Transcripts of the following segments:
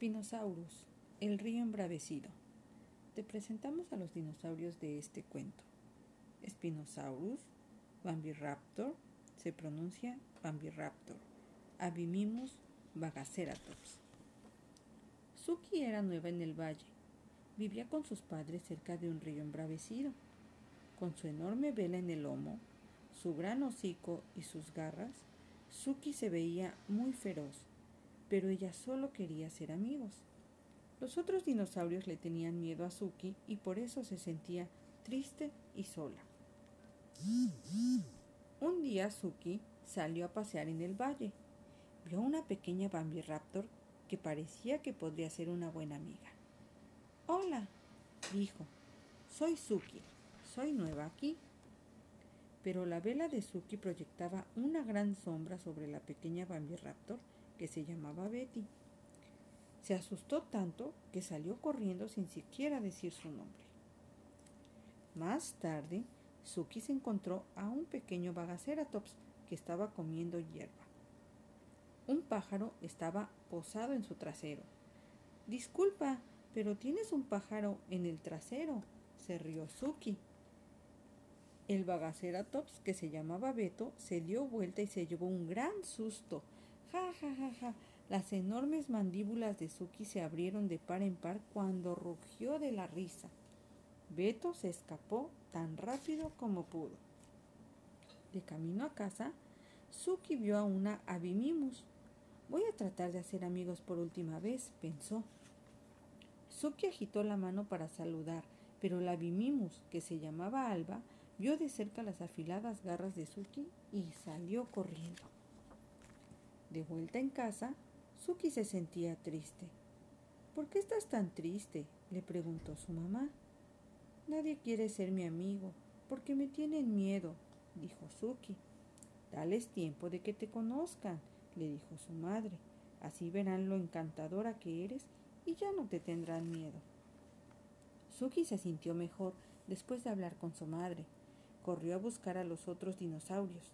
Spinosaurus, el río embravecido. Te presentamos a los dinosaurios de este cuento. Spinosaurus, Bambiraptor, se pronuncia Bambiraptor, Abimimus Bagaceratops. Suki era nueva en el valle. Vivía con sus padres cerca de un río embravecido. Con su enorme vela en el lomo, su gran hocico y sus garras, Suki se veía muy feroz pero ella solo quería ser amigos. Los otros dinosaurios le tenían miedo a Suki y por eso se sentía triste y sola. Un día Suki salió a pasear en el valle. Vio una pequeña Bambiraptor que parecía que podría ser una buena amiga. Hola, dijo. Soy Suki. Soy nueva aquí. Pero la vela de Suki proyectaba una gran sombra sobre la pequeña Bambiraptor que se llamaba Betty. Se asustó tanto que salió corriendo sin siquiera decir su nombre. Más tarde, Suki se encontró a un pequeño Bagaceratops que estaba comiendo hierba. Un pájaro estaba posado en su trasero. Disculpa, pero tienes un pájaro en el trasero, se rió Suki. El Bagaceratops, que se llamaba Beto, se dio vuelta y se llevó un gran susto Ja, ja, ja, ja. Las enormes mandíbulas de Suki se abrieron de par en par cuando rugió de la risa. Beto se escapó tan rápido como pudo. De camino a casa, Suki vio a una Abimimus. Voy a tratar de hacer amigos por última vez, pensó. Suki agitó la mano para saludar, pero la Abimimus, que se llamaba Alba, vio de cerca las afiladas garras de Suki y salió corriendo. De vuelta en casa, Suki se sentía triste. ¿Por qué estás tan triste? le preguntó su mamá. Nadie quiere ser mi amigo, porque me tienen miedo, dijo Suki. Dales tiempo de que te conozcan, le dijo su madre. Así verán lo encantadora que eres y ya no te tendrán miedo. Suki se sintió mejor después de hablar con su madre. Corrió a buscar a los otros dinosaurios.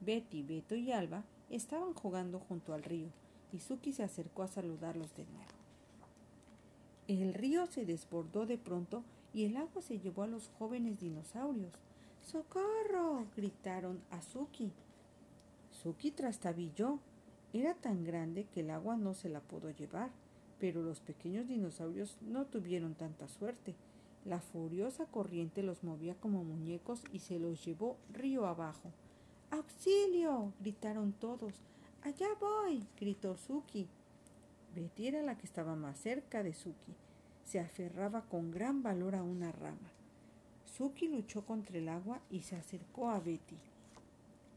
Betty, Beto y Alba Estaban jugando junto al río y Suki se acercó a saludarlos de nuevo. El río se desbordó de pronto y el agua se llevó a los jóvenes dinosaurios. ¡Socorro! gritaron a Suki. Suki trastabilló. Era tan grande que el agua no se la pudo llevar, pero los pequeños dinosaurios no tuvieron tanta suerte. La furiosa corriente los movía como muñecos y se los llevó río abajo. ¡Auxilio! gritaron todos. Allá voy, gritó Suki. Betty era la que estaba más cerca de Suki. Se aferraba con gran valor a una rama. Suki luchó contra el agua y se acercó a Betty.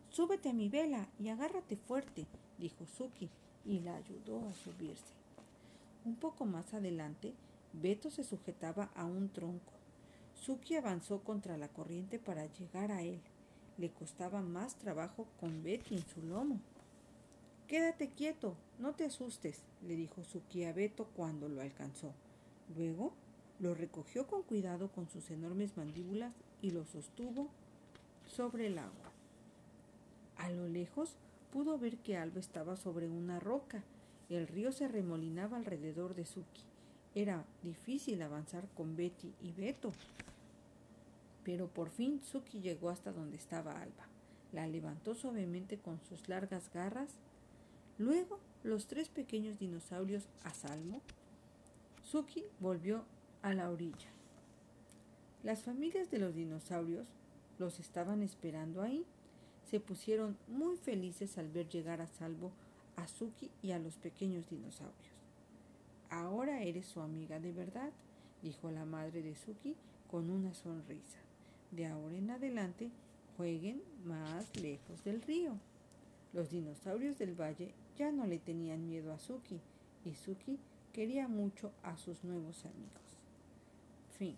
Súbete a mi vela y agárrate fuerte, dijo Suki, y la ayudó a subirse. Un poco más adelante, Beto se sujetaba a un tronco. Suki avanzó contra la corriente para llegar a él le costaba más trabajo con Betty en su lomo. Quédate quieto, no te asustes, le dijo Suki a Beto cuando lo alcanzó. Luego lo recogió con cuidado con sus enormes mandíbulas y lo sostuvo sobre el agua. A lo lejos pudo ver que Alba estaba sobre una roca. El río se remolinaba alrededor de Suki. Era difícil avanzar con Betty y Beto, pero por fin Suki llegó hasta donde estaba Alba. La levantó suavemente con sus largas garras. Luego, los tres pequeños dinosaurios a salmo, Suki volvió a la orilla. Las familias de los dinosaurios los estaban esperando ahí. Se pusieron muy felices al ver llegar a salvo a Suki y a los pequeños dinosaurios. Ahora eres su amiga de verdad, dijo la madre de Suki con una sonrisa de ahora en adelante jueguen más lejos del río. Los dinosaurios del valle ya no le tenían miedo a Suki y Suki quería mucho a sus nuevos amigos. Fin.